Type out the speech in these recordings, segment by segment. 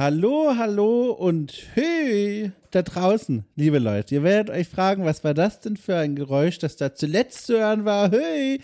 Hallo, hallo und hey da draußen, liebe Leute. Ihr werdet euch fragen, was war das denn für ein Geräusch, das da zuletzt zu hören war? Hey,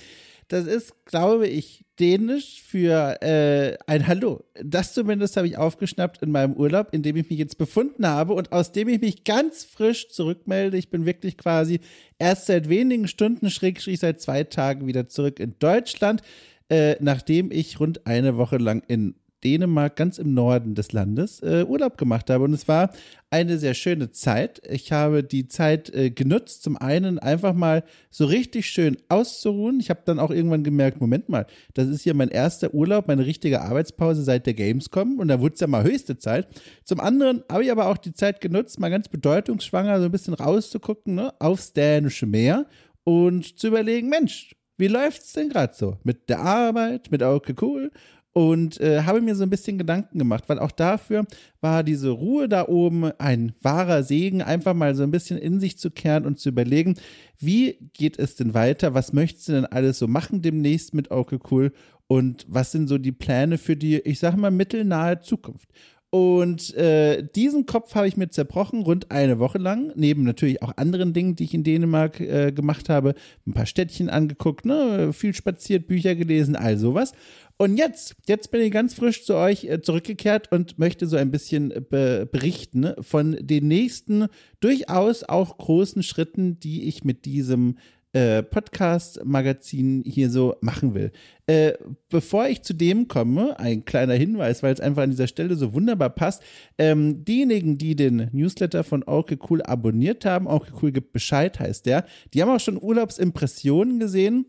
das ist, glaube ich, dänisch für äh, ein Hallo. Das zumindest habe ich aufgeschnappt in meinem Urlaub, in dem ich mich jetzt befunden habe und aus dem ich mich ganz frisch zurückmelde. Ich bin wirklich quasi erst seit wenigen Stunden, schrägstrich seit zwei Tagen wieder zurück in Deutschland, äh, nachdem ich rund eine Woche lang in Dänemark, ganz im Norden des Landes, äh, Urlaub gemacht habe. Und es war eine sehr schöne Zeit. Ich habe die Zeit äh, genutzt, zum einen einfach mal so richtig schön auszuruhen. Ich habe dann auch irgendwann gemerkt, Moment mal, das ist hier mein erster Urlaub, meine richtige Arbeitspause seit der Gamescom und da wurde es ja mal höchste Zeit. Zum anderen habe ich aber auch die Zeit genutzt, mal ganz bedeutungsschwanger so ein bisschen rauszugucken ne, aufs dänische Meer und zu überlegen, Mensch, wie läuft's denn gerade so? Mit der Arbeit, mit okay cool und äh, habe mir so ein bisschen Gedanken gemacht, weil auch dafür war diese Ruhe da oben ein wahrer Segen, einfach mal so ein bisschen in sich zu kehren und zu überlegen, wie geht es denn weiter, was möchtest du denn alles so machen demnächst mit Okay Cool und was sind so die Pläne für die, ich sage mal, mittelnahe Zukunft. Und äh, diesen Kopf habe ich mir zerbrochen, rund eine Woche lang, neben natürlich auch anderen Dingen, die ich in Dänemark äh, gemacht habe, ein paar Städtchen angeguckt, ne, viel spaziert, Bücher gelesen, all sowas. Und jetzt, jetzt bin ich ganz frisch zu euch äh, zurückgekehrt und möchte so ein bisschen be berichten von den nächsten durchaus auch großen Schritten, die ich mit diesem äh, Podcast-Magazin hier so machen will. Äh, bevor ich zu dem komme, ein kleiner Hinweis, weil es einfach an dieser Stelle so wunderbar passt. Ähm, diejenigen, die den Newsletter von Orke Cool abonniert haben, Orke Cool gibt Bescheid, heißt der, die haben auch schon Urlaubsimpressionen gesehen.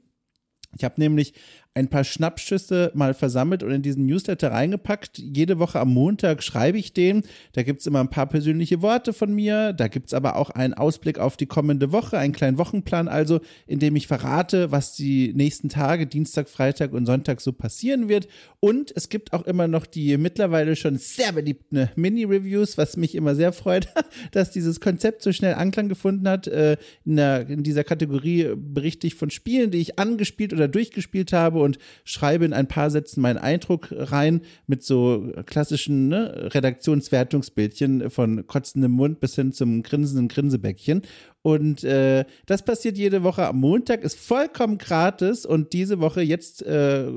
Ich habe nämlich ein paar Schnappschüsse mal versammelt und in diesen Newsletter reingepackt. Jede Woche am Montag schreibe ich den. Da gibt es immer ein paar persönliche Worte von mir. Da gibt es aber auch einen Ausblick auf die kommende Woche, einen kleinen Wochenplan, also in dem ich verrate, was die nächsten Tage, Dienstag, Freitag und Sonntag so passieren wird. Und es gibt auch immer noch die mittlerweile schon sehr beliebten Mini-Reviews, was mich immer sehr freut, dass dieses Konzept so schnell Anklang gefunden hat. Äh, in, dieser Kategorie berichte ich von Spielen, die ich angespielt oder durchgespielt habe und schreibe in ein paar Sätzen meinen Eindruck rein mit so klassischen ne, Redaktionswertungsbildchen von kotzendem Mund bis hin zum grinsenden Grinsebäckchen. Und äh, das passiert jede Woche am Montag, ist vollkommen gratis und diese Woche jetzt äh,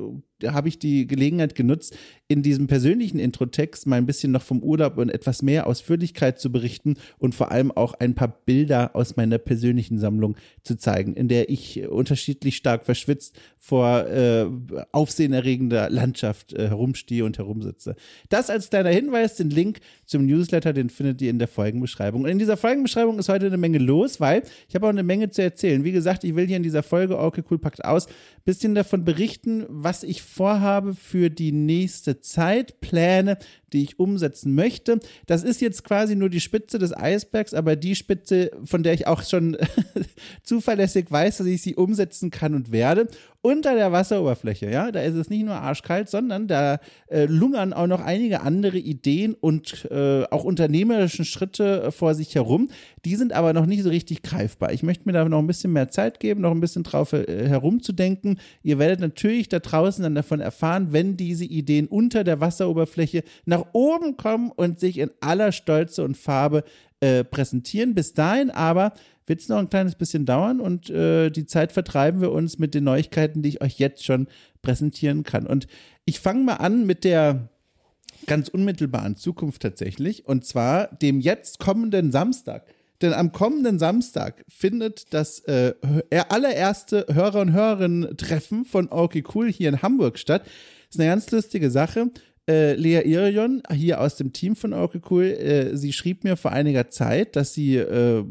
habe ich die Gelegenheit genutzt, in diesem persönlichen Introtext mal ein bisschen noch vom Urlaub und etwas mehr Ausführlichkeit zu berichten und vor allem auch ein paar Bilder aus meiner persönlichen Sammlung zu zeigen, in der ich unterschiedlich stark verschwitzt vor äh, aufsehenerregender Landschaft äh, herumstehe und herumsitze. Das als kleiner Hinweis, den Link zum Newsletter, den findet ihr in der Folgenbeschreibung. Und in dieser Folgenbeschreibung ist heute eine Menge los, weil ich habe auch eine Menge zu erzählen. Wie gesagt, ich will hier in dieser Folge, okay, cool, packt aus, bisschen davon berichten, was ich vorhabe für die nächste Zeitpläne, die ich umsetzen möchte. Das ist jetzt quasi nur die Spitze des Eisbergs, aber die Spitze, von der ich auch schon zuverlässig weiß, dass ich sie umsetzen kann und werde. Unter der Wasseroberfläche, ja, da ist es nicht nur arschkalt, sondern da äh, lungern auch noch einige andere Ideen und äh, auch unternehmerischen Schritte vor sich herum. Die sind aber noch nicht so richtig greifbar. Ich möchte mir da noch ein bisschen mehr Zeit geben, noch ein bisschen drauf äh, herumzudenken. Ihr werdet natürlich da draußen dann davon erfahren, wenn diese Ideen unter der Wasseroberfläche nach oben kommen und sich in aller Stolze und Farbe äh, präsentieren. Bis dahin aber wird es noch ein kleines bisschen dauern und äh, die Zeit vertreiben wir uns mit den Neuigkeiten, die ich euch jetzt schon präsentieren kann. Und ich fange mal an mit der ganz unmittelbaren Zukunft tatsächlich und zwar dem jetzt kommenden Samstag. Denn am kommenden Samstag findet das äh, allererste Hörer- und Hörerinnen-Treffen von Okay Cool hier in Hamburg statt. Ist eine ganz lustige Sache. Äh, Lea Irion, hier aus dem Team von Okay Cool, äh, sie schrieb mir vor einiger Zeit, dass sie äh,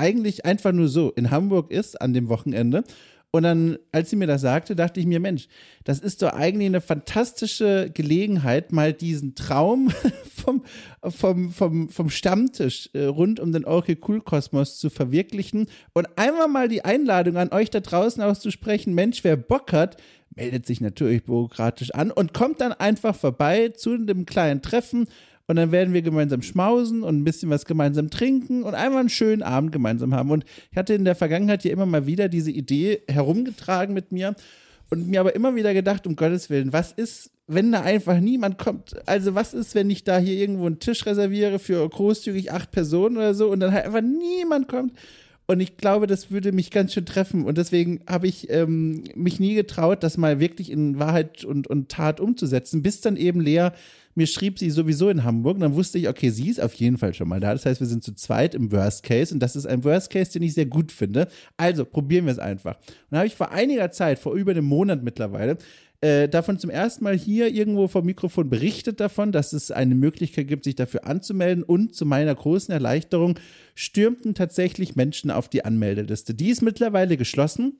eigentlich einfach nur so in Hamburg ist an dem Wochenende. Und dann, als sie mir das sagte, dachte ich mir, Mensch, das ist doch eigentlich eine fantastische Gelegenheit, mal diesen Traum vom, vom, vom, vom Stammtisch äh, rund um den Okay Cool Kosmos zu verwirklichen. Und einmal mal die Einladung an euch da draußen auszusprechen, Mensch, wer Bock hat, meldet sich natürlich bürokratisch an und kommt dann einfach vorbei zu einem kleinen Treffen und dann werden wir gemeinsam schmausen und ein bisschen was gemeinsam trinken und einfach einen schönen Abend gemeinsam haben. Und ich hatte in der Vergangenheit ja immer mal wieder diese Idee herumgetragen mit mir. Und mir aber immer wieder gedacht, um Gottes Willen, was ist, wenn da einfach niemand kommt? Also was ist, wenn ich da hier irgendwo einen Tisch reserviere für großzügig acht Personen oder so und dann halt einfach niemand kommt? Und ich glaube, das würde mich ganz schön treffen. Und deswegen habe ich ähm, mich nie getraut, das mal wirklich in Wahrheit und, und Tat umzusetzen, bis dann eben Lea mir schrieb sie sowieso in Hamburg. Und dann wusste ich, okay, sie ist auf jeden Fall schon mal da. Das heißt, wir sind zu zweit im Worst Case. Und das ist ein Worst Case, den ich sehr gut finde. Also probieren wir es einfach. Und dann habe ich vor einiger Zeit, vor über einem Monat mittlerweile, äh, davon zum ersten Mal hier irgendwo vom Mikrofon berichtet davon, dass es eine Möglichkeit gibt, sich dafür anzumelden. Und zu meiner großen Erleichterung stürmten tatsächlich Menschen auf die Anmeldeliste. Die ist mittlerweile geschlossen.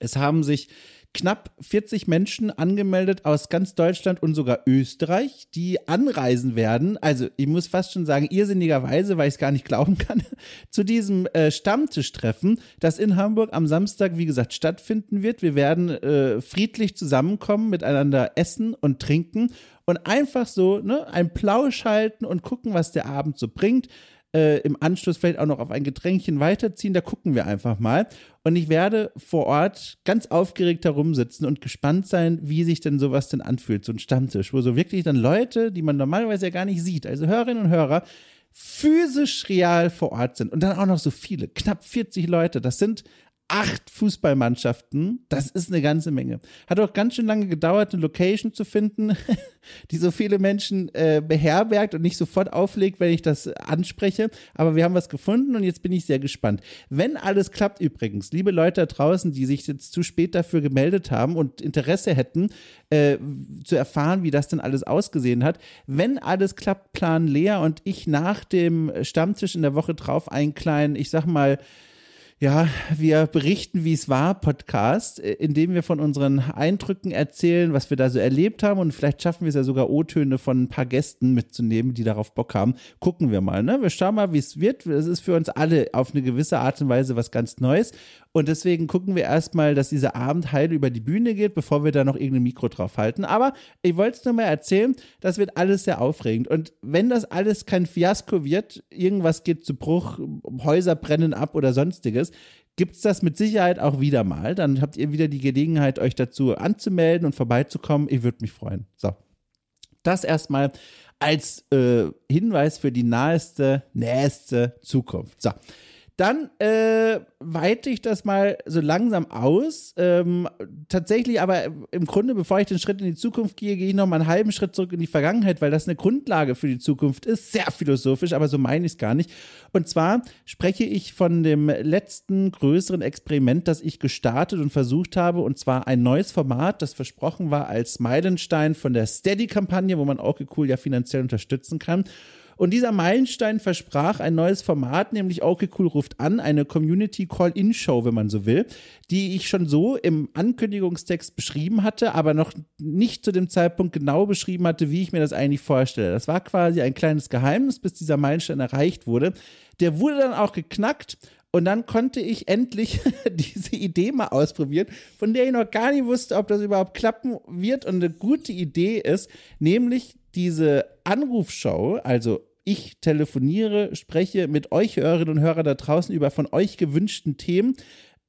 Es haben sich knapp 40 Menschen angemeldet aus ganz Deutschland und sogar Österreich, die anreisen werden. Also ich muss fast schon sagen, irrsinnigerweise, weil ich es gar nicht glauben kann, zu diesem äh, Stammtischtreffen, das in Hamburg am Samstag, wie gesagt, stattfinden wird. Wir werden äh, friedlich zusammenkommen, miteinander essen und trinken und einfach so ne, ein Plausch halten und gucken, was der Abend so bringt äh, im Anschluss vielleicht auch noch auf ein Getränkchen weiterziehen. Da gucken wir einfach mal. Und ich werde vor Ort ganz aufgeregt herumsitzen und gespannt sein, wie sich denn sowas denn anfühlt, so ein Stammtisch, wo so wirklich dann Leute, die man normalerweise ja gar nicht sieht, also Hörerinnen und Hörer, physisch real vor Ort sind. Und dann auch noch so viele, knapp 40 Leute. Das sind acht Fußballmannschaften. Das ist eine ganze Menge. Hat auch ganz schön lange gedauert, eine Location zu finden, die so viele Menschen äh, beherbergt und nicht sofort auflegt, wenn ich das anspreche. Aber wir haben was gefunden und jetzt bin ich sehr gespannt. Wenn alles klappt übrigens, liebe Leute da draußen, die sich jetzt zu spät dafür gemeldet haben und Interesse hätten, äh, zu erfahren, wie das denn alles ausgesehen hat. Wenn alles klappt, planen Lea und ich nach dem Stammtisch in der Woche drauf einen kleinen, ich sag mal, ja, wir berichten, wie es war, Podcast, äh, in dem wir von unseren Eindrücken erzählen, was wir da so erlebt haben und vielleicht schaffen wir es ja sogar O-Töne von ein paar Gästen mitzunehmen, die darauf Bock haben. Gucken wir mal, ne? Wir schauen mal, wie es wird. Es ist für uns alle auf eine gewisse Art und Weise was ganz Neues und deswegen gucken wir erstmal, dass dieser Abend heil über die Bühne geht, bevor wir da noch irgendein Mikro drauf halten. Aber ich wollte es nur mal erzählen, das wird alles sehr aufregend. Und wenn das alles kein Fiasko wird, irgendwas geht zu Bruch, Häuser brennen ab oder sonstiges, gibt es das mit Sicherheit auch wieder mal. Dann habt ihr wieder die Gelegenheit, euch dazu anzumelden und vorbeizukommen. Ich würde mich freuen. So. Das erstmal als äh, Hinweis für die naheste, nächste Zukunft. So. Dann äh, weite ich das mal so langsam aus. Ähm, tatsächlich aber im Grunde, bevor ich den Schritt in die Zukunft gehe, gehe ich noch mal einen halben Schritt zurück in die Vergangenheit, weil das eine Grundlage für die Zukunft ist. Sehr philosophisch, aber so meine ich es gar nicht. Und zwar spreche ich von dem letzten größeren Experiment, das ich gestartet und versucht habe, und zwar ein neues Format, das versprochen war als Meilenstein von der Steady-Kampagne, wo man auch cool ja finanziell unterstützen kann. Und dieser Meilenstein versprach ein neues Format, nämlich Okay Cool ruft an, eine Community Call-In-Show, wenn man so will, die ich schon so im Ankündigungstext beschrieben hatte, aber noch nicht zu dem Zeitpunkt genau beschrieben hatte, wie ich mir das eigentlich vorstelle. Das war quasi ein kleines Geheimnis, bis dieser Meilenstein erreicht wurde. Der wurde dann auch geknackt und dann konnte ich endlich diese Idee mal ausprobieren, von der ich noch gar nicht wusste, ob das überhaupt klappen wird. Und eine gute Idee ist, nämlich diese Anrufshow, also ich telefoniere, spreche mit euch Hörerinnen und Hörern da draußen über von euch gewünschten Themen.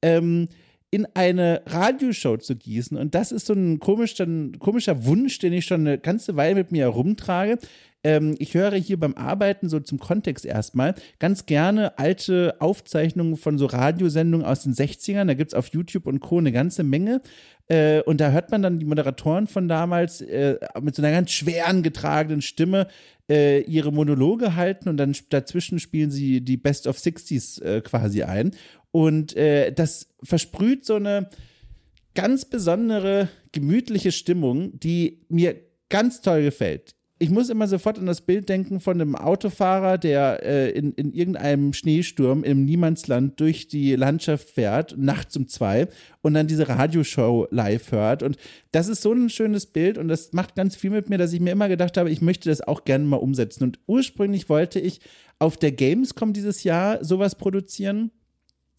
Ähm, in eine Radioshow zu gießen. Und das ist so ein komischer, komischer Wunsch, den ich schon eine ganze Weile mit mir herumtrage. Ähm, ich höre hier beim Arbeiten so zum Kontext erstmal ganz gerne alte Aufzeichnungen von so Radiosendungen aus den 60ern. Da gibt es auf YouTube und Co. eine ganze Menge. Äh, und da hört man dann die Moderatoren von damals äh, mit so einer ganz schweren getragenen Stimme äh, ihre Monologe halten und dann dazwischen spielen sie die Best of 60s äh, quasi ein. Und äh, das versprüht so eine ganz besondere, gemütliche Stimmung, die mir ganz toll gefällt ich muss immer sofort an das Bild denken von einem Autofahrer, der äh, in, in irgendeinem Schneesturm im Niemandsland durch die Landschaft fährt, nachts um zwei und dann diese Radioshow live hört. Und das ist so ein schönes Bild und das macht ganz viel mit mir, dass ich mir immer gedacht habe, ich möchte das auch gerne mal umsetzen. Und ursprünglich wollte ich auf der Gamescom dieses Jahr sowas produzieren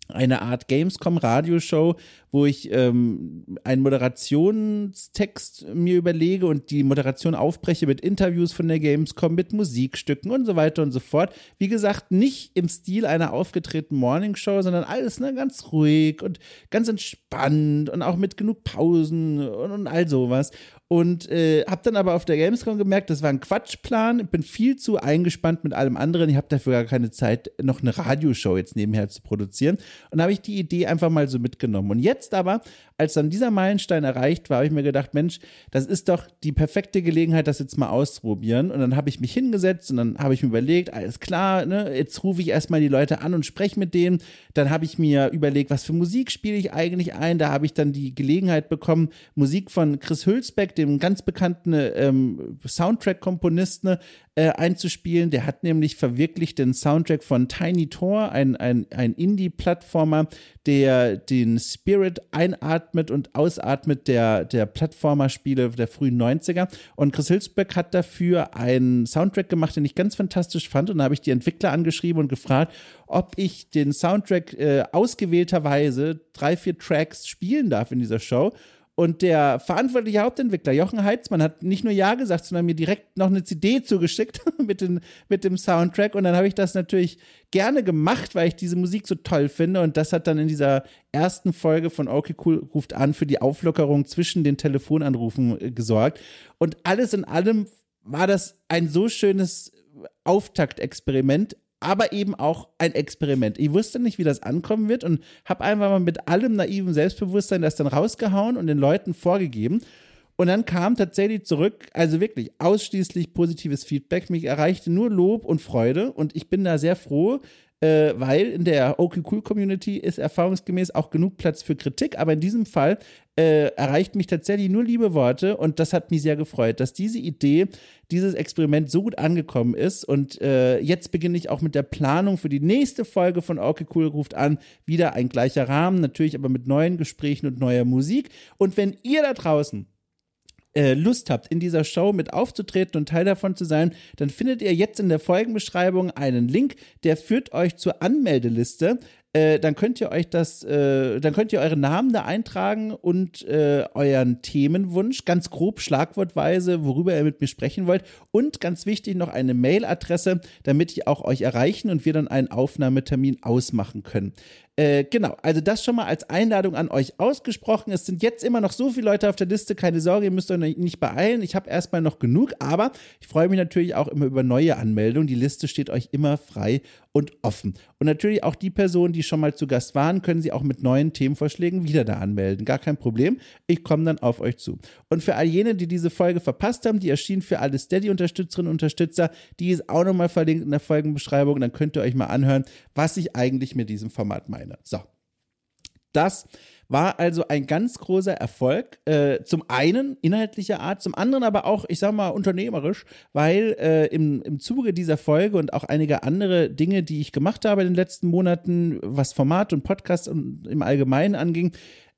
eine Art Gamescom-Radioshow, wo ich ähm, einen Moderationstext mir überlege und die Moderation aufbreche mit Interviews von der Gamescom, mit Musikstücken und so weiter und so fort. Wie gesagt, nicht im Stil einer aufgetretenen Morningshow, sondern alles ne, ganz ruhig und ganz entspannt und auch mit genug Pausen und, und all sowas. Und äh, habe dann aber auf der Gamescom gemerkt, das war ein Quatschplan. Ich bin viel zu eingespannt mit allem anderen. Ich habe dafür gar keine Zeit, noch eine Radioshow jetzt nebenher zu produzieren. Und habe ich die Idee einfach mal so mitgenommen. Und jetzt aber, als dann dieser Meilenstein erreicht war, habe ich mir gedacht, Mensch, das ist doch die perfekte Gelegenheit, das jetzt mal auszuprobieren. Und dann habe ich mich hingesetzt und dann habe ich mir überlegt, alles klar, ne, jetzt rufe ich erstmal die Leute an und spreche mit denen. Dann habe ich mir überlegt, was für Musik spiele ich eigentlich ein. Da habe ich dann die Gelegenheit bekommen, Musik von Chris Hülsbeck, dem ganz bekannten ähm, Soundtrack-Komponisten, äh, einzuspielen. Der hat nämlich verwirklicht den Soundtrack von Tiny Tor, ein, ein, ein Indie-Plattformer, der den Spirit einatmet und ausatmet der, der Plattformer-Spiele der frühen 90er. Und Chris Hilsbeck hat dafür einen Soundtrack gemacht, den ich ganz fantastisch fand. Und da habe ich die Entwickler angeschrieben und gefragt, ob ich den Soundtrack äh, ausgewählterweise drei, vier Tracks spielen darf in dieser Show. Und der verantwortliche Hauptentwickler, Jochen Heitzmann, hat nicht nur Ja gesagt, sondern mir direkt noch eine CD zugeschickt mit, den, mit dem Soundtrack. Und dann habe ich das natürlich gerne gemacht, weil ich diese Musik so toll finde. Und das hat dann in dieser ersten Folge von Okay Cool ruft an für die Auflockerung zwischen den Telefonanrufen äh, gesorgt. Und alles in allem war das ein so schönes Auftaktexperiment, aber eben auch ein Experiment. Ich wusste nicht, wie das ankommen wird und habe einfach mal mit allem naiven Selbstbewusstsein das dann rausgehauen und den Leuten vorgegeben. Und dann kam tatsächlich zurück, also wirklich ausschließlich positives Feedback. Mich erreichte nur Lob und Freude und ich bin da sehr froh, äh, weil in der OK Cool Community ist erfahrungsgemäß auch genug Platz für Kritik, aber in diesem Fall äh, erreicht mich tatsächlich nur liebe Worte und das hat mich sehr gefreut, dass diese Idee, dieses Experiment so gut angekommen ist. Und äh, jetzt beginne ich auch mit der Planung für die nächste Folge von OK Cool ruft an, wieder ein gleicher Rahmen, natürlich aber mit neuen Gesprächen und neuer Musik. Und wenn ihr da draußen äh, Lust habt, in dieser Show mit aufzutreten und Teil davon zu sein, dann findet ihr jetzt in der Folgenbeschreibung einen Link, der führt euch zur Anmeldeliste. Äh, dann könnt ihr euch das, äh, dann könnt ihr eure Namen da eintragen und äh, euren Themenwunsch, ganz grob schlagwortweise, worüber ihr mit mir sprechen wollt. Und ganz wichtig noch eine Mailadresse, damit ich auch euch erreichen und wir dann einen Aufnahmetermin ausmachen können. Äh, genau, also das schon mal als Einladung an euch ausgesprochen. Es sind jetzt immer noch so viele Leute auf der Liste, keine Sorge, ihr müsst euch nicht beeilen. Ich habe erstmal noch genug, aber ich freue mich natürlich auch immer über neue Anmeldungen. Die Liste steht euch immer frei und offen. Und natürlich auch die Personen, die schon mal zu Gast waren, können sie auch mit neuen Themenvorschlägen wieder da anmelden. Gar kein Problem. Ich komme dann auf euch zu. Und für all jene, die diese Folge verpasst haben, die erschien für alle Steady-Unterstützerinnen und Unterstützer, die ist auch nochmal verlinkt in der Folgenbeschreibung. Dann könnt ihr euch mal anhören, was ich eigentlich mit diesem Format meine. So. Das war also ein ganz großer Erfolg. Äh, zum einen inhaltlicher Art, zum anderen aber auch, ich sag mal, unternehmerisch, weil äh, im, im Zuge dieser Folge und auch einige andere Dinge, die ich gemacht habe in den letzten Monaten, was Format und Podcast und im Allgemeinen anging,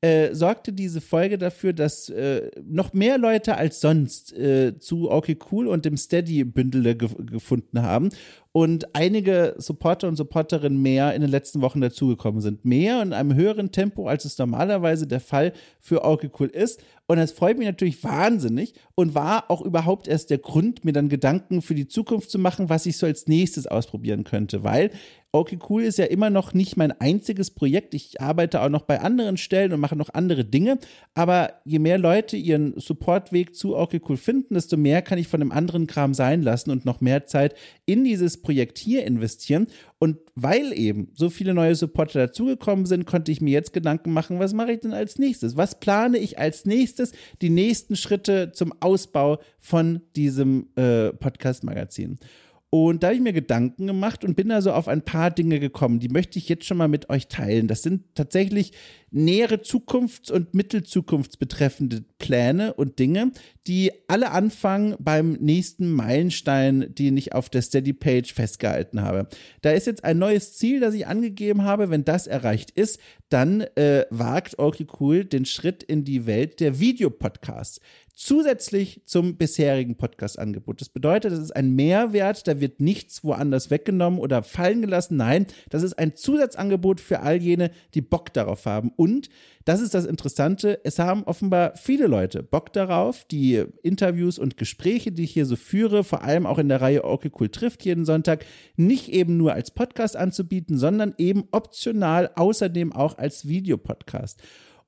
äh, sorgte diese Folge dafür, dass äh, noch mehr Leute als sonst äh, zu Okay Cool und dem Steady-Bündel ge gefunden haben und einige Supporter und Supporterinnen mehr in den letzten Wochen dazugekommen sind. Mehr in einem höheren Tempo, als es normalerweise der Fall für Okay Cool ist. Und das freut mich natürlich wahnsinnig und war auch überhaupt erst der Grund, mir dann Gedanken für die Zukunft zu machen, was ich so als nächstes ausprobieren könnte. Weil Okay Cool ist ja immer noch nicht mein einziges Projekt. Ich arbeite auch noch bei anderen Stellen und mache noch andere Dinge. Aber je mehr Leute ihren Supportweg zu Okay Cool finden, desto mehr kann ich von dem anderen Kram sein lassen und noch mehr Zeit in dieses Projekt hier investieren. Und weil eben so viele neue Supporter dazugekommen sind, konnte ich mir jetzt Gedanken machen, was mache ich denn als nächstes? Was plane ich als nächstes? Die nächsten Schritte zum Ausbau von diesem äh, Podcast-Magazin. Und da habe ich mir Gedanken gemacht und bin da so auf ein paar Dinge gekommen. Die möchte ich jetzt schon mal mit euch teilen. Das sind tatsächlich nähere Zukunfts- und Mittelzukunftsbetreffende Pläne und Dinge, die alle anfangen beim nächsten Meilenstein, den ich auf der Steady-Page festgehalten habe. Da ist jetzt ein neues Ziel, das ich angegeben habe. Wenn das erreicht ist, dann äh, wagt Okay Cool den Schritt in die Welt der Videopodcasts. Zusätzlich zum bisherigen Podcast-Angebot. Das bedeutet, das ist ein Mehrwert, da wird nichts woanders weggenommen oder fallen gelassen. Nein, das ist ein Zusatzangebot für all jene, die Bock darauf haben. Und das ist das Interessante, es haben offenbar viele Leute Bock darauf, die Interviews und Gespräche, die ich hier so führe, vor allem auch in der Reihe Okay Cool trifft jeden Sonntag, nicht eben nur als Podcast anzubieten, sondern eben optional außerdem auch als Videopodcast.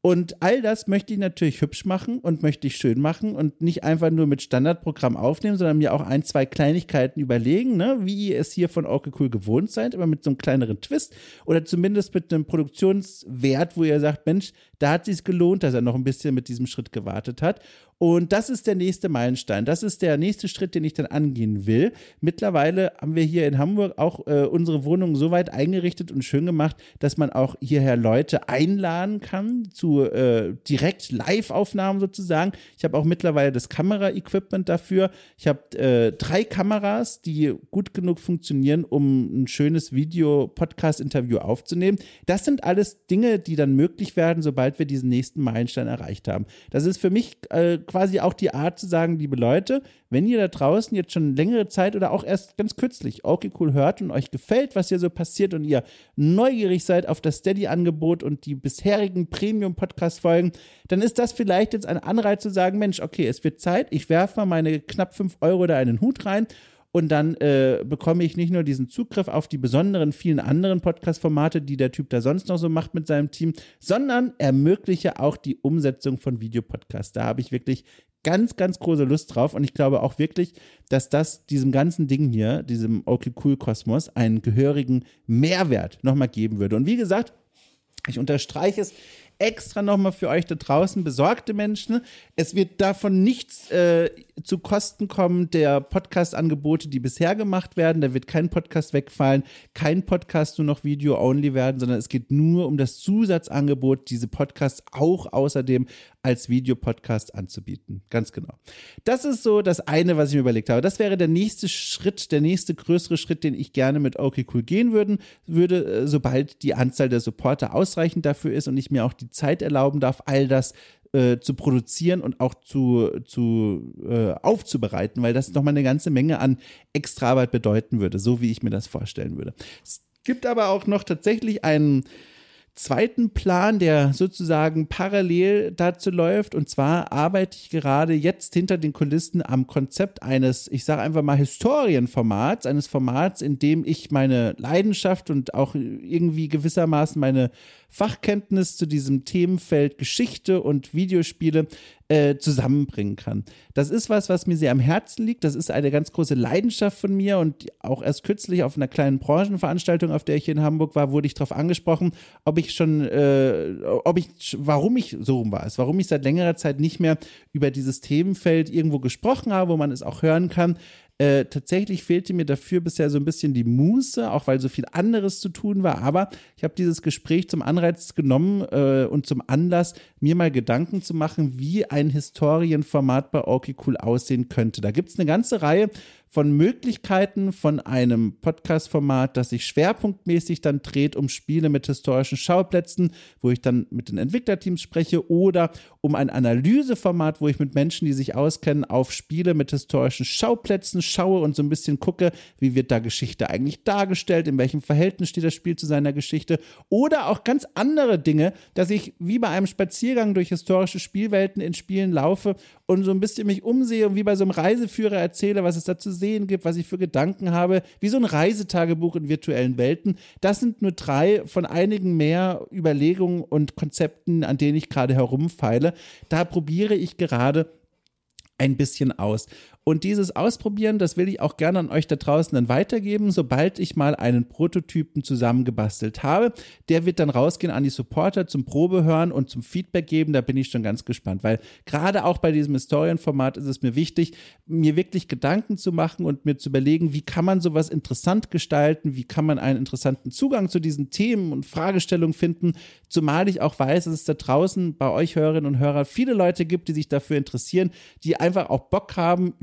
Und all das möchte ich natürlich hübsch machen und möchte ich schön machen und nicht einfach nur mit Standardprogramm aufnehmen, sondern mir auch ein, zwei Kleinigkeiten überlegen, ne, wie ihr es hier von Orke Cool gewohnt seid, aber mit so einem kleineren Twist oder zumindest mit einem Produktionswert, wo ihr sagt, Mensch, da hat es sich gelohnt, dass er noch ein bisschen mit diesem Schritt gewartet hat. Und das ist der nächste Meilenstein. Das ist der nächste Schritt, den ich dann angehen will. Mittlerweile haben wir hier in Hamburg auch äh, unsere Wohnung so weit eingerichtet und schön gemacht, dass man auch hierher Leute einladen kann zu äh, direkt Live-Aufnahmen sozusagen. Ich habe auch mittlerweile das Kamera-Equipment dafür. Ich habe äh, drei Kameras, die gut genug funktionieren, um ein schönes Video-Podcast-Interview aufzunehmen. Das sind alles Dinge, die dann möglich werden, sobald wir diesen nächsten Meilenstein erreicht haben. Das ist für mich äh, quasi auch die Art zu sagen, liebe Leute, wenn ihr da draußen jetzt schon längere Zeit oder auch erst ganz kürzlich okay cool hört und euch gefällt, was hier so passiert und ihr neugierig seid auf das Steady-Angebot und die bisherigen Premium-Podcast-Folgen, dann ist das vielleicht jetzt ein Anreiz zu sagen, Mensch, okay, es wird Zeit, ich werfe mal meine knapp 5 Euro da in den Hut rein und dann äh, bekomme ich nicht nur diesen Zugriff auf die besonderen vielen anderen Podcast-Formate, die der Typ da sonst noch so macht mit seinem Team, sondern ermögliche auch die Umsetzung von Videopodcasts. Da habe ich wirklich ganz, ganz große Lust drauf und ich glaube auch wirklich, dass das diesem ganzen Ding hier, diesem Okay Cool Kosmos, einen gehörigen Mehrwert nochmal geben würde. Und wie gesagt, ich unterstreiche es, extra nochmal für euch da draußen, besorgte Menschen. Es wird davon nichts äh, zu Kosten kommen der Podcast-Angebote, die bisher gemacht werden. Da wird kein Podcast wegfallen, kein Podcast nur noch Video-only werden, sondern es geht nur um das Zusatzangebot, diese Podcasts auch außerdem als Videopodcast anzubieten. Ganz genau. Das ist so das eine, was ich mir überlegt habe. Das wäre der nächste Schritt, der nächste größere Schritt, den ich gerne mit OK Cool gehen würden, würde, äh, sobald die Anzahl der Supporter ausreichend dafür ist und ich mir auch die Zeit erlauben darf, all das äh, zu produzieren und auch zu, zu äh, aufzubereiten, weil das nochmal eine ganze Menge an Extraarbeit bedeuten würde, so wie ich mir das vorstellen würde. Es gibt aber auch noch tatsächlich einen zweiten Plan, der sozusagen parallel dazu läuft. Und zwar arbeite ich gerade jetzt hinter den Kulissen am Konzept eines, ich sage einfach mal, Historienformats, eines Formats, in dem ich meine Leidenschaft und auch irgendwie gewissermaßen meine Fachkenntnis zu diesem Themenfeld Geschichte und Videospiele äh, zusammenbringen kann. Das ist was, was mir sehr am Herzen liegt. Das ist eine ganz große Leidenschaft von mir und auch erst kürzlich auf einer kleinen Branchenveranstaltung, auf der ich hier in Hamburg war, wurde ich darauf angesprochen, ob ich schon, äh, ob ich, warum ich so rum war es, warum ich seit längerer Zeit nicht mehr über dieses Themenfeld irgendwo gesprochen habe, wo man es auch hören kann. Äh, tatsächlich fehlte mir dafür bisher so ein bisschen die Muße, auch weil so viel anderes zu tun war. Aber ich habe dieses Gespräch zum Anreiz genommen äh, und zum Anlass, mir mal Gedanken zu machen, wie ein Historienformat bei Orky aussehen könnte. Da gibt es eine ganze Reihe von Möglichkeiten von einem Podcast-Format, das sich schwerpunktmäßig dann dreht um Spiele mit historischen Schauplätzen, wo ich dann mit den Entwicklerteams spreche, oder um ein Analyseformat, wo ich mit Menschen, die sich auskennen, auf Spiele mit historischen Schauplätzen schaue und so ein bisschen gucke, wie wird da Geschichte eigentlich dargestellt, in welchem Verhältnis steht das Spiel zu seiner Geschichte, oder auch ganz andere Dinge, dass ich wie bei einem Spaziergang durch historische Spielwelten in Spielen laufe und so ein bisschen mich umsehe und wie bei so einem Reiseführer erzähle, was es da zu sehen gibt, was ich für Gedanken habe, wie so ein Reisetagebuch in virtuellen Welten. Das sind nur drei von einigen mehr Überlegungen und Konzepten, an denen ich gerade herumfeile. Da probiere ich gerade ein bisschen aus. Und dieses Ausprobieren, das will ich auch gerne an euch da draußen dann weitergeben, sobald ich mal einen Prototypen zusammengebastelt habe. Der wird dann rausgehen an die Supporter zum Probehören und zum Feedback geben. Da bin ich schon ganz gespannt, weil gerade auch bei diesem Historienformat ist es mir wichtig, mir wirklich Gedanken zu machen und mir zu überlegen, wie kann man sowas interessant gestalten, wie kann man einen interessanten Zugang zu diesen Themen und Fragestellungen finden, zumal ich auch weiß, dass es da draußen bei euch Hörerinnen und Hörern viele Leute gibt, die sich dafür interessieren, die einfach auch Bock haben,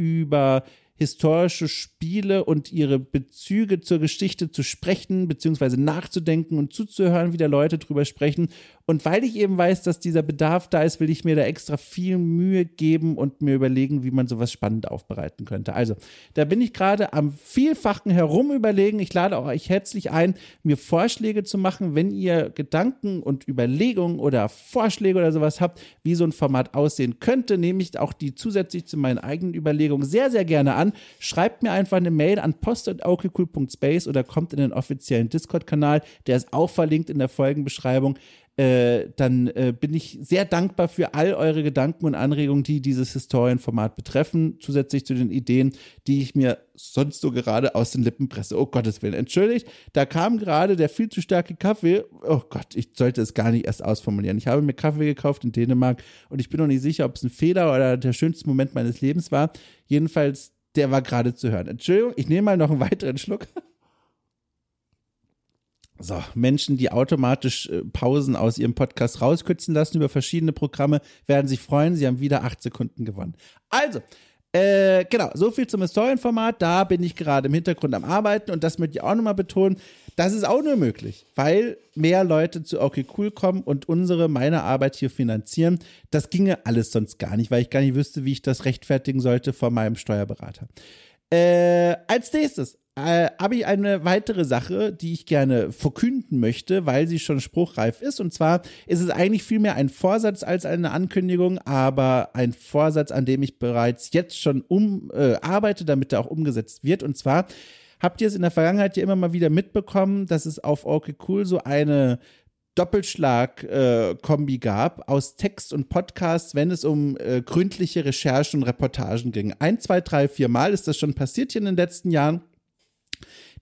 historische Spiele und ihre Bezüge zur Geschichte zu sprechen, beziehungsweise nachzudenken und zuzuhören, wie da Leute drüber sprechen Und weil ich eben weiß, dass dieser Bedarf da ist, will ich mir da extra viel Mühe geben und mir überlegen, wie man sowas spannend aufbereiten könnte. Also, da bin ich gerade am vielfachen herumüberlegen. Ich lade auch euch herzlich ein, mir Vorschläge zu machen, wenn ihr Gedanken und Überlegungen oder Vorschläge oder sowas habt, wie so ein Format aussehen könnte. Nehme ich auch die zusätzlich zu meinen eigenen Überlegungen sehr, sehr gerne an. Schreibt mir einfach eine Mail an post.aukekul.space oder kommt in den offiziellen Discord-Kanal. Der ist auch verlinkt in der Folgenbeschreibung. Äh, dann äh, bin ich sehr dankbar für all eure Gedanken und Anregungen, die dieses Historienformat betreffen, zusätzlich zu den Ideen, die ich mir sonst so gerade aus den Lippen presse. Oh Gottes Willen, entschuldigt, da kam gerade der viel zu starke Kaffee. Oh Gott, ich sollte es gar nicht erst ausformulieren. Ich habe mir Kaffee gekauft in Dänemark und ich bin noch nicht sicher, ob es ein Fehler oder der schönste Moment meines Lebens war. Jedenfalls, der war gerade zu hören. Entschuldigung, ich nehme mal noch einen weiteren Schluck. So, Menschen, die automatisch äh, Pausen aus ihrem Podcast rauskürzen lassen über verschiedene Programme, werden sich freuen. Sie haben wieder acht Sekunden gewonnen. Also, äh, genau, so viel zum Historienformat. Da bin ich gerade im Hintergrund am Arbeiten und das möchte ich auch nochmal betonen. Das ist auch nur möglich, weil mehr Leute zu Okay Cool kommen und unsere, meine Arbeit hier finanzieren. Das ginge alles sonst gar nicht, weil ich gar nicht wüsste, wie ich das rechtfertigen sollte vor meinem Steuerberater. Äh, als nächstes äh, habe ich eine weitere Sache, die ich gerne verkünden möchte, weil sie schon spruchreif ist. Und zwar ist es eigentlich vielmehr ein Vorsatz als eine Ankündigung, aber ein Vorsatz, an dem ich bereits jetzt schon um, äh, arbeite, damit er auch umgesetzt wird. Und zwar habt ihr es in der Vergangenheit ja immer mal wieder mitbekommen, dass es auf Okay Cool so eine Doppelschlag-Kombi äh, gab aus Text und Podcast, wenn es um äh, gründliche Recherchen und Reportagen ging. Ein, zwei, drei, vier Mal ist das schon passiert hier in den letzten Jahren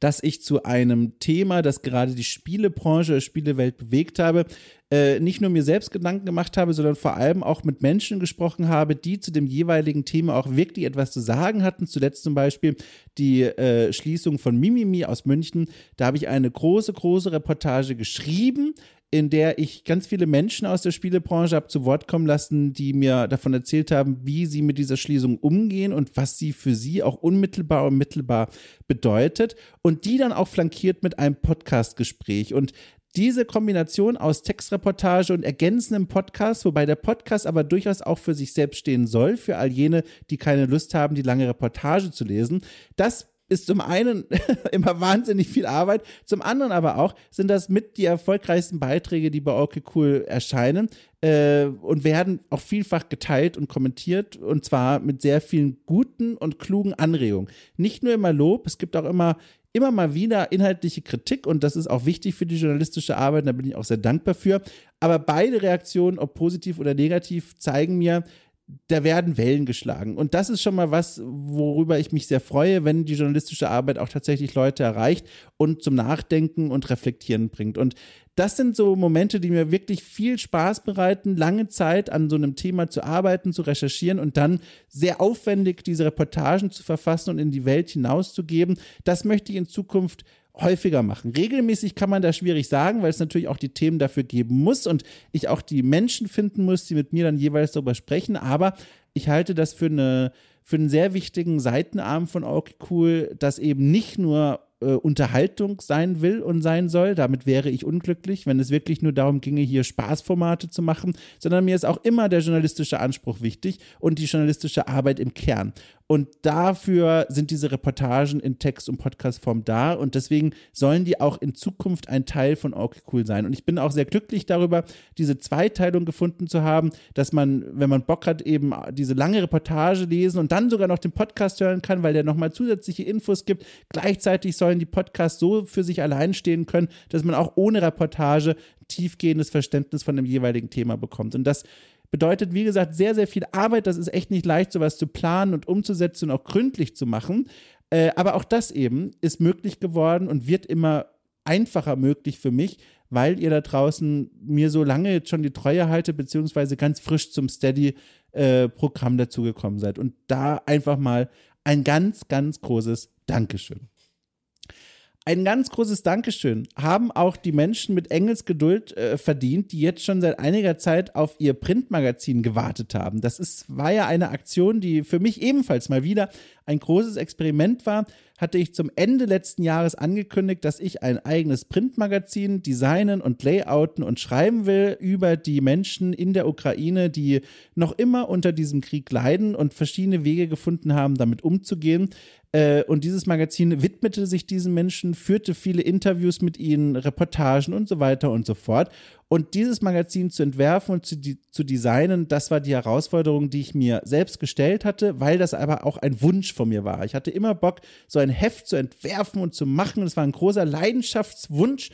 dass ich zu einem Thema, das gerade die Spielebranche, Spielewelt bewegt habe, äh, nicht nur mir selbst Gedanken gemacht habe, sondern vor allem auch mit Menschen gesprochen habe, die zu dem jeweiligen Thema auch wirklich etwas zu sagen hatten. Zuletzt zum Beispiel die äh, Schließung von Mimimi aus München. Da habe ich eine große, große Reportage geschrieben, in der ich ganz viele Menschen aus der Spielebranche habe zu Wort kommen lassen, die mir davon erzählt haben, wie sie mit dieser Schließung umgehen und was sie für sie auch unmittelbar und mittelbar bedeutet. Und die dann auch flankiert mit einem Podcast-Gespräch. Und diese Kombination aus Textreportage und ergänzendem Podcast, wobei der Podcast aber durchaus auch für sich selbst stehen soll, für all jene, die keine Lust haben, die lange Reportage zu lesen, das ist zum einen immer wahnsinnig viel Arbeit, zum anderen aber auch sind das mit die erfolgreichsten Beiträge, die bei Okay Cool erscheinen äh, und werden auch vielfach geteilt und kommentiert und zwar mit sehr vielen guten und klugen Anregungen. Nicht nur immer Lob, es gibt auch immer immer mal wieder inhaltliche Kritik und das ist auch wichtig für die journalistische Arbeit, da bin ich auch sehr dankbar für. Aber beide Reaktionen, ob positiv oder negativ, zeigen mir, da werden Wellen geschlagen. Und das ist schon mal was, worüber ich mich sehr freue, wenn die journalistische Arbeit auch tatsächlich Leute erreicht und zum Nachdenken und Reflektieren bringt. Und das sind so Momente, die mir wirklich viel Spaß bereiten, lange Zeit an so einem Thema zu arbeiten, zu recherchieren und dann sehr aufwendig diese Reportagen zu verfassen und in die Welt hinauszugeben. Das möchte ich in Zukunft häufiger machen. Regelmäßig kann man da schwierig sagen, weil es natürlich auch die Themen dafür geben muss und ich auch die Menschen finden muss, die mit mir dann jeweils darüber sprechen. Aber ich halte das für eine für einen sehr wichtigen Seitenarm von Okay Cool, dass eben nicht nur äh, Unterhaltung sein will und sein soll. Damit wäre ich unglücklich, wenn es wirklich nur darum ginge, hier Spaßformate zu machen, sondern mir ist auch immer der journalistische Anspruch wichtig und die journalistische Arbeit im Kern. Und dafür sind diese Reportagen in Text- und Podcastform da. Und deswegen sollen die auch in Zukunft ein Teil von Okay Cool sein. Und ich bin auch sehr glücklich darüber, diese Zweiteilung gefunden zu haben, dass man, wenn man Bock hat, eben diese lange Reportage lesen und dann sogar noch den Podcast hören kann, weil der nochmal zusätzliche Infos gibt. Gleichzeitig sollen die Podcasts so für sich allein stehen können, dass man auch ohne Reportage tiefgehendes Verständnis von dem jeweiligen Thema bekommt. Und das Bedeutet, wie gesagt, sehr, sehr viel Arbeit. Das ist echt nicht leicht, sowas zu planen und umzusetzen und auch gründlich zu machen. Äh, aber auch das eben ist möglich geworden und wird immer einfacher möglich für mich, weil ihr da draußen mir so lange jetzt schon die Treue haltet, beziehungsweise ganz frisch zum Steady-Programm äh, dazugekommen seid. Und da einfach mal ein ganz, ganz großes Dankeschön. Ein ganz großes Dankeschön haben auch die Menschen mit Engels Geduld äh, verdient, die jetzt schon seit einiger Zeit auf ihr Printmagazin gewartet haben. Das ist, war ja eine Aktion, die für mich ebenfalls mal wieder ein großes Experiment war. Hatte ich zum Ende letzten Jahres angekündigt, dass ich ein eigenes Printmagazin designen und layouten und schreiben will über die Menschen in der Ukraine, die noch immer unter diesem Krieg leiden und verschiedene Wege gefunden haben, damit umzugehen. Äh, und dieses Magazin widmete sich diesen Menschen, führte viele Interviews mit ihnen, Reportagen und so weiter und so fort. Und dieses Magazin zu entwerfen und zu, zu designen, das war die Herausforderung, die ich mir selbst gestellt hatte, weil das aber auch ein Wunsch von mir war. Ich hatte immer Bock, so ein Heft zu entwerfen und zu machen. Das war ein großer Leidenschaftswunsch.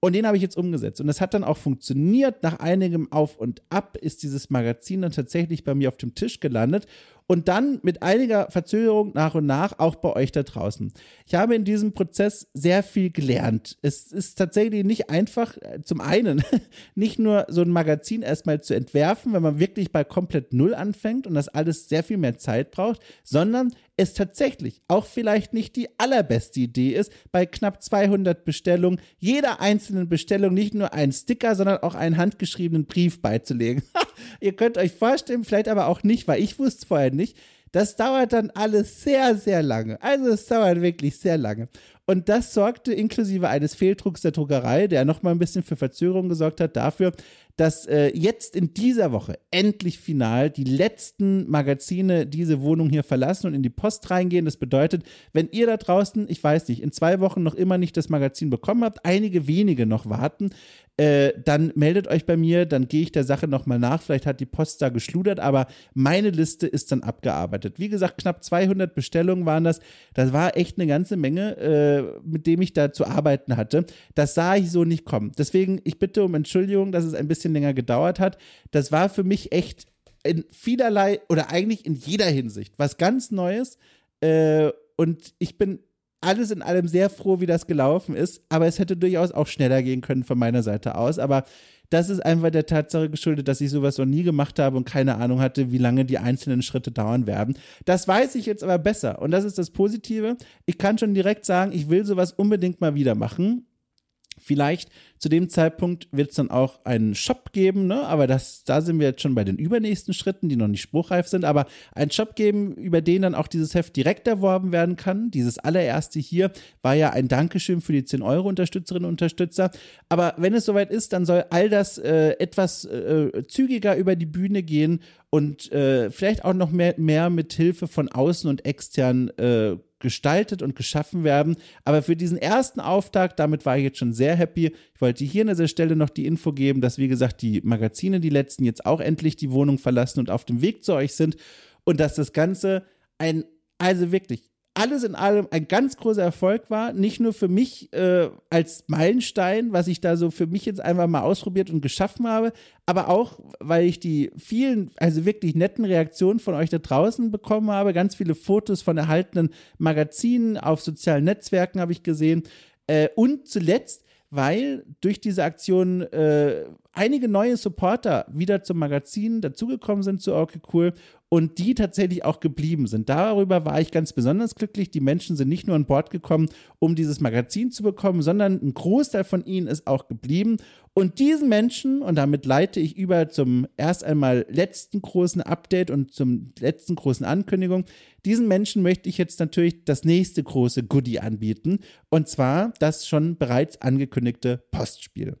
Und den habe ich jetzt umgesetzt. Und das hat dann auch funktioniert. Nach einigem Auf und Ab ist dieses Magazin dann tatsächlich bei mir auf dem Tisch gelandet und dann mit einiger Verzögerung nach und nach auch bei euch da draußen. Ich habe in diesem Prozess sehr viel gelernt. Es ist tatsächlich nicht einfach, äh, zum einen nicht nur so ein Magazin erstmal zu entwerfen, wenn man wirklich bei komplett Null anfängt und das alles sehr viel mehr Zeit braucht, sondern es tatsächlich auch vielleicht nicht die allerbeste Idee ist, bei knapp 200 Bestellungen jeder einzelnen Bestellung nicht nur einen Sticker, sondern auch einen handgeschriebenen Brief beizulegen. Ihr könnt euch vorstellen, vielleicht aber auch nicht, weil ich wusste vorher nicht. Das dauert dann alles sehr, sehr lange. Also es dauert wirklich sehr lange. Und das sorgte inklusive eines Fehldrucks der Druckerei, der nochmal ein bisschen für Verzögerung gesorgt hat, dafür, dass äh, jetzt in dieser Woche endlich final die letzten Magazine diese Wohnung hier verlassen und in die Post reingehen. Das bedeutet, wenn ihr da draußen, ich weiß nicht, in zwei Wochen noch immer nicht das Magazin bekommen habt, einige wenige noch warten, äh, dann meldet euch bei mir, dann gehe ich der Sache nochmal nach. Vielleicht hat die Post da geschludert, aber meine Liste ist dann abgearbeitet. Wie gesagt, knapp 200 Bestellungen waren das. Das war echt eine ganze Menge, äh, mit dem ich da zu arbeiten hatte. Das sah ich so nicht kommen. Deswegen, ich bitte um Entschuldigung, dass es ein bisschen länger gedauert hat. Das war für mich echt in vielerlei oder eigentlich in jeder Hinsicht was ganz Neues. Äh, und ich bin alles in allem sehr froh, wie das gelaufen ist, aber es hätte durchaus auch schneller gehen können von meiner Seite aus. Aber das ist einfach der Tatsache geschuldet, dass ich sowas noch nie gemacht habe und keine Ahnung hatte, wie lange die einzelnen Schritte dauern werden. Das weiß ich jetzt aber besser und das ist das Positive. Ich kann schon direkt sagen, ich will sowas unbedingt mal wieder machen. Vielleicht zu dem Zeitpunkt wird es dann auch einen Shop geben, ne? aber das, da sind wir jetzt schon bei den übernächsten Schritten, die noch nicht spruchreif sind, aber einen Shop geben, über den dann auch dieses Heft direkt erworben werden kann. Dieses allererste hier war ja ein Dankeschön für die 10 Euro Unterstützerinnen und Unterstützer. Aber wenn es soweit ist, dann soll all das äh, etwas äh, zügiger über die Bühne gehen und äh, vielleicht auch noch mehr, mehr mit Hilfe von außen und extern äh, gestaltet und geschaffen werden. Aber für diesen ersten Auftakt, damit war ich jetzt schon sehr happy. Ich wollte hier an dieser Stelle noch die Info geben, dass, wie gesagt, die Magazine, die letzten, jetzt auch endlich die Wohnung verlassen und auf dem Weg zu euch sind. Und dass das Ganze ein, also wirklich alles in allem ein ganz großer Erfolg war. Nicht nur für mich äh, als Meilenstein, was ich da so für mich jetzt einfach mal ausprobiert und geschaffen habe, aber auch, weil ich die vielen, also wirklich netten Reaktionen von euch da draußen bekommen habe. Ganz viele Fotos von erhaltenen Magazinen auf sozialen Netzwerken habe ich gesehen. Äh, und zuletzt, weil durch diese Aktion äh, einige neue Supporter wieder zum Magazin dazugekommen sind zu Orke Cool und die tatsächlich auch geblieben sind. Darüber war ich ganz besonders glücklich. Die Menschen sind nicht nur an Bord gekommen, um dieses Magazin zu bekommen, sondern ein Großteil von ihnen ist auch geblieben. Und diesen Menschen, und damit leite ich über zum erst einmal letzten großen Update und zum letzten großen Ankündigung, diesen Menschen möchte ich jetzt natürlich das nächste große Goodie anbieten. Und zwar das schon bereits angekündigte Postspiel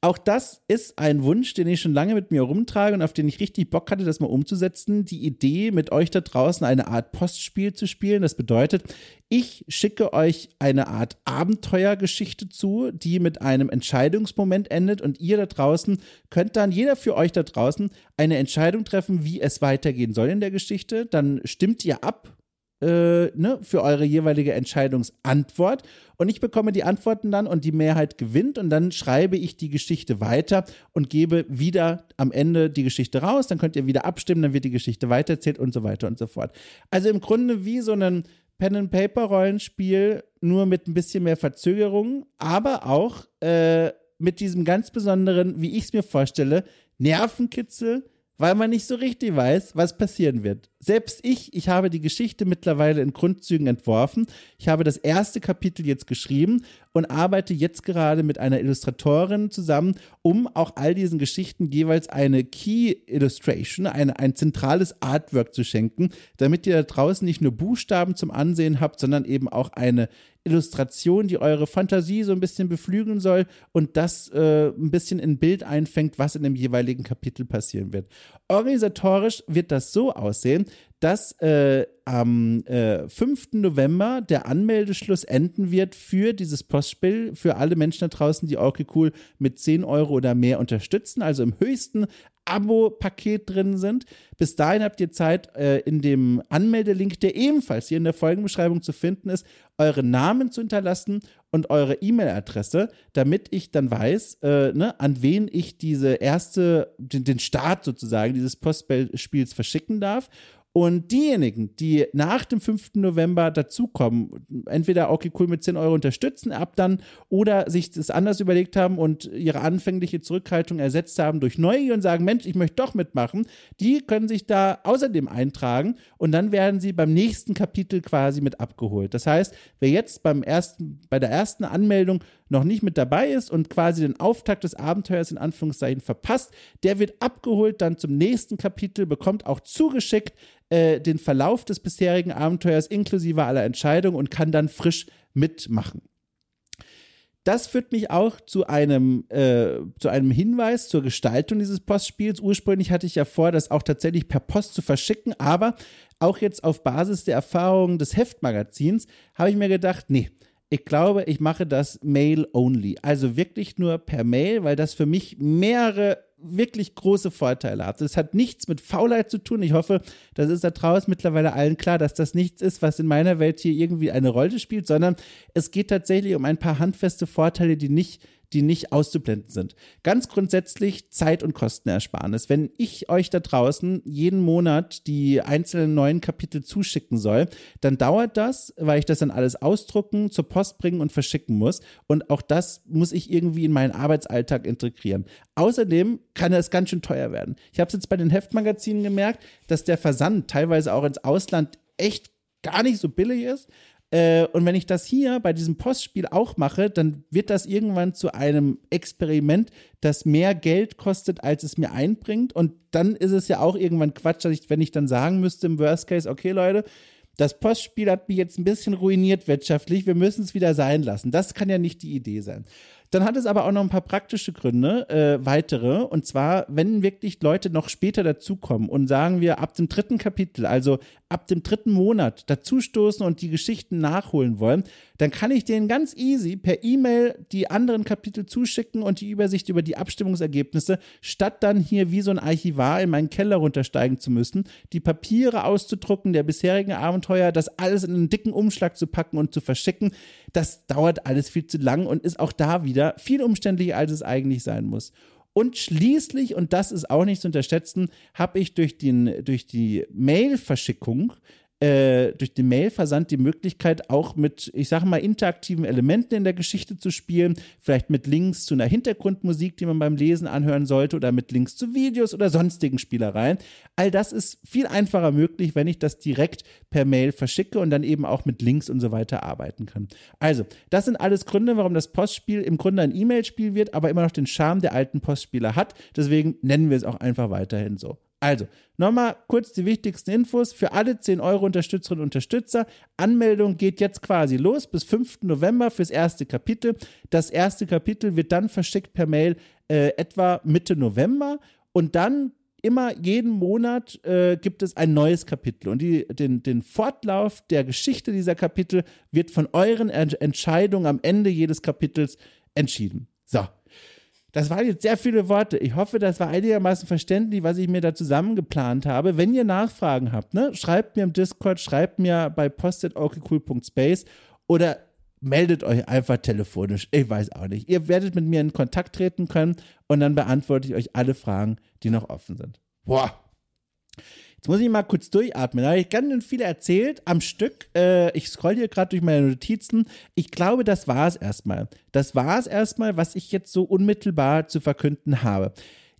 auch das ist ein Wunsch, den ich schon lange mit mir rumtrage und auf den ich richtig Bock hatte, das mal umzusetzen. Die Idee, mit euch da draußen eine Art Postspiel zu spielen. Das bedeutet, ich schicke euch eine Art Abenteuergeschichte zu, die mit einem Entscheidungsmoment endet und ihr da draußen könnt dann, jeder für euch da draußen, eine Entscheidung treffen, wie es weitergehen soll in der Geschichte. Dann stimmt ihr ab, äh, ne, für eure jeweilige Entscheidungsantwort. Und ich bekomme die Antworten dann und die Mehrheit gewinnt und dann schreibe ich die Geschichte weiter und gebe wieder am Ende die Geschichte raus. Dann könnt ihr wieder abstimmen, dann wird die Geschichte weitererzählt und so weiter und so fort. Also im Grunde wie so ein Pen-and-Paper-Rollenspiel, nur mit ein bisschen mehr Verzögerung, aber auch äh, mit diesem ganz besonderen, wie ich es mir vorstelle, Nervenkitzel weil man nicht so richtig weiß, was passieren wird. Selbst ich, ich habe die Geschichte mittlerweile in Grundzügen entworfen. Ich habe das erste Kapitel jetzt geschrieben und arbeite jetzt gerade mit einer Illustratorin zusammen, um auch all diesen Geschichten jeweils eine Key Illustration, eine, ein zentrales Artwork zu schenken, damit ihr da draußen nicht nur Buchstaben zum Ansehen habt, sondern eben auch eine Illustration, die eure Fantasie so ein bisschen beflügeln soll und das äh, ein bisschen in Bild einfängt, was in dem jeweiligen Kapitel passieren wird. Organisatorisch wird das so aussehen, dass äh, am äh, 5. November der Anmeldeschluss enden wird für dieses Postspiel für alle Menschen da draußen, die Orky Cool mit 10 Euro oder mehr unterstützen, also im höchsten Abo-Paket drin sind. Bis dahin habt ihr Zeit, äh, in dem Anmeldelink, der ebenfalls hier in der Folgenbeschreibung zu finden ist, eure Namen zu hinterlassen und eure E-Mail-Adresse, damit ich dann weiß, äh, ne, an wen ich diese erste, den, den Start sozusagen dieses Postspiels verschicken darf. Und diejenigen, die nach dem 5. November dazukommen, entweder okay cool mit 10 Euro unterstützen ab dann oder sich das anders überlegt haben und ihre anfängliche Zurückhaltung ersetzt haben durch Neugier und sagen, Mensch, ich möchte doch mitmachen, die können sich da außerdem eintragen und dann werden sie beim nächsten Kapitel quasi mit abgeholt. Das heißt, wer jetzt beim ersten, bei der ersten Anmeldung noch nicht mit dabei ist und quasi den Auftakt des Abenteuers in Anführungszeichen verpasst, der wird abgeholt dann zum nächsten Kapitel, bekommt auch zugeschickt äh, den Verlauf des bisherigen Abenteuers inklusive aller Entscheidungen und kann dann frisch mitmachen. Das führt mich auch zu einem, äh, zu einem Hinweis zur Gestaltung dieses Postspiels. Ursprünglich hatte ich ja vor, das auch tatsächlich per Post zu verschicken, aber auch jetzt auf Basis der Erfahrungen des Heftmagazins habe ich mir gedacht, nee, ich glaube, ich mache das Mail only. Also wirklich nur per Mail, weil das für mich mehrere wirklich große Vorteile hat. Das hat nichts mit Faulheit zu tun. Ich hoffe, das ist da draußen mittlerweile allen klar, dass das nichts ist, was in meiner Welt hier irgendwie eine Rolle spielt, sondern es geht tatsächlich um ein paar handfeste Vorteile, die nicht die nicht auszublenden sind. Ganz grundsätzlich Zeit- und Kostenersparnis. Wenn ich euch da draußen jeden Monat die einzelnen neuen Kapitel zuschicken soll, dann dauert das, weil ich das dann alles ausdrucken, zur Post bringen und verschicken muss. Und auch das muss ich irgendwie in meinen Arbeitsalltag integrieren. Außerdem kann es ganz schön teuer werden. Ich habe es jetzt bei den Heftmagazinen gemerkt, dass der Versand teilweise auch ins Ausland echt gar nicht so billig ist. Äh, und wenn ich das hier bei diesem Postspiel auch mache, dann wird das irgendwann zu einem Experiment, das mehr Geld kostet, als es mir einbringt. Und dann ist es ja auch irgendwann Quatsch, dass ich, wenn ich dann sagen müsste im Worst Case, okay Leute, das Postspiel hat mich jetzt ein bisschen ruiniert wirtschaftlich, wir müssen es wieder sein lassen. Das kann ja nicht die Idee sein. Dann hat es aber auch noch ein paar praktische Gründe, äh, weitere. Und zwar, wenn wirklich Leute noch später dazukommen und sagen wir ab dem dritten Kapitel, also ab dem dritten Monat dazustoßen und die Geschichten nachholen wollen, dann kann ich denen ganz easy per E-Mail die anderen Kapitel zuschicken und die Übersicht über die Abstimmungsergebnisse, statt dann hier wie so ein Archivar in meinen Keller runtersteigen zu müssen, die Papiere auszudrucken der bisherigen Abenteuer, das alles in einen dicken Umschlag zu packen und zu verschicken. Das dauert alles viel zu lang und ist auch da wieder viel umständlicher, als es eigentlich sein muss. Und schließlich, und das ist auch nicht zu unterschätzen, habe ich durch, den, durch die Mail-Verschickung äh, durch den Mailversand die Möglichkeit, auch mit, ich sage mal, interaktiven Elementen in der Geschichte zu spielen. Vielleicht mit Links zu einer Hintergrundmusik, die man beim Lesen anhören sollte, oder mit Links zu Videos oder sonstigen Spielereien. All das ist viel einfacher möglich, wenn ich das direkt per Mail verschicke und dann eben auch mit Links und so weiter arbeiten kann. Also, das sind alles Gründe, warum das Postspiel im Grunde ein E-Mail-Spiel wird, aber immer noch den Charme der alten Postspieler hat. Deswegen nennen wir es auch einfach weiterhin so. Also, nochmal kurz die wichtigsten Infos für alle 10 Euro Unterstützerinnen und Unterstützer. Anmeldung geht jetzt quasi los bis 5. November fürs erste Kapitel. Das erste Kapitel wird dann verschickt per Mail äh, etwa Mitte November und dann immer jeden Monat äh, gibt es ein neues Kapitel und die, den, den Fortlauf der Geschichte dieser Kapitel wird von euren Entscheidungen am Ende jedes Kapitels entschieden. So, das waren jetzt sehr viele Worte. Ich hoffe, das war einigermaßen verständlich, was ich mir da zusammengeplant habe. Wenn ihr Nachfragen habt, ne, schreibt mir im Discord, schreibt mir bei postetokcool.space oder meldet euch einfach telefonisch. Ich weiß auch nicht. Ihr werdet mit mir in Kontakt treten können und dann beantworte ich euch alle Fragen, die noch offen sind. Boah. Jetzt muss ich mal kurz durchatmen. Da habe ich ganz viel erzählt am Stück. Äh, ich scroll hier gerade durch meine Notizen. Ich glaube, das war es erstmal. Das war es erstmal, was ich jetzt so unmittelbar zu verkünden habe.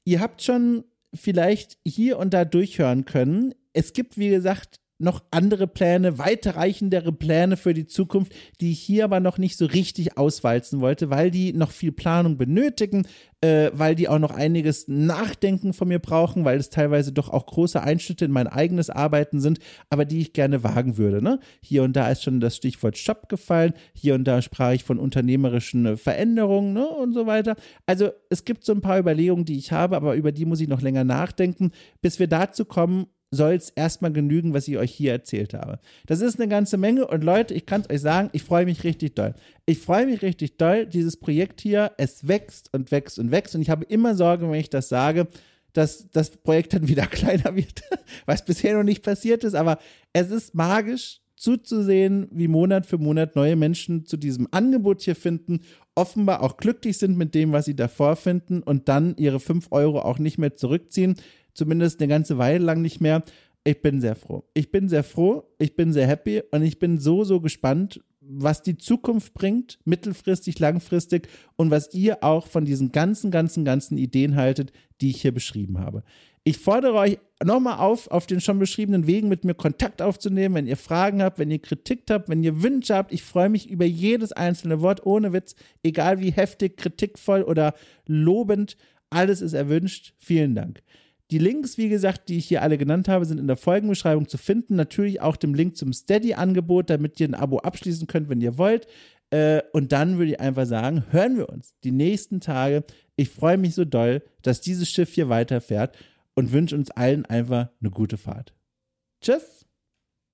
Ihr habt schon vielleicht hier und da durchhören können. es gibt, wie gesagt, noch andere Pläne, weiterreichendere Pläne für die Zukunft, die ich hier aber noch nicht so richtig auswalzen wollte, weil die noch viel Planung benötigen, äh, weil die auch noch einiges Nachdenken von mir brauchen, weil es teilweise doch auch große Einschnitte in mein eigenes Arbeiten sind, aber die ich gerne wagen würde. Ne? Hier und da ist schon das Stichwort Shop gefallen, hier und da sprach ich von unternehmerischen äh, Veränderungen ne? und so weiter. Also es gibt so ein paar Überlegungen, die ich habe, aber über die muss ich noch länger nachdenken, bis wir dazu kommen soll es erstmal genügen, was ich euch hier erzählt habe. Das ist eine ganze Menge und Leute, ich kann es euch sagen, ich freue mich richtig doll. Ich freue mich richtig doll, dieses Projekt hier, es wächst und wächst und wächst und ich habe immer Sorge, wenn ich das sage, dass das Projekt dann wieder kleiner wird, was bisher noch nicht passiert ist, aber es ist magisch zuzusehen, wie Monat für Monat neue Menschen zu diesem Angebot hier finden, offenbar auch glücklich sind mit dem, was sie davor finden und dann ihre 5 Euro auch nicht mehr zurückziehen zumindest eine ganze Weile lang nicht mehr. Ich bin sehr froh. Ich bin sehr froh, ich bin sehr happy und ich bin so, so gespannt, was die Zukunft bringt, mittelfristig, langfristig und was ihr auch von diesen ganzen, ganzen, ganzen Ideen haltet, die ich hier beschrieben habe. Ich fordere euch nochmal auf, auf den schon beschriebenen Wegen mit mir Kontakt aufzunehmen, wenn ihr Fragen habt, wenn ihr Kritik habt, wenn ihr Wünsche habt. Ich freue mich über jedes einzelne Wort, ohne Witz, egal wie heftig, kritikvoll oder lobend. Alles ist erwünscht. Vielen Dank. Die Links, wie gesagt, die ich hier alle genannt habe, sind in der Folgenbeschreibung zu finden. Natürlich auch dem Link zum Steady-Angebot, damit ihr ein Abo abschließen könnt, wenn ihr wollt. Äh, und dann würde ich einfach sagen, hören wir uns die nächsten Tage. Ich freue mich so doll, dass dieses Schiff hier weiterfährt und wünsche uns allen einfach eine gute Fahrt. Tschüss!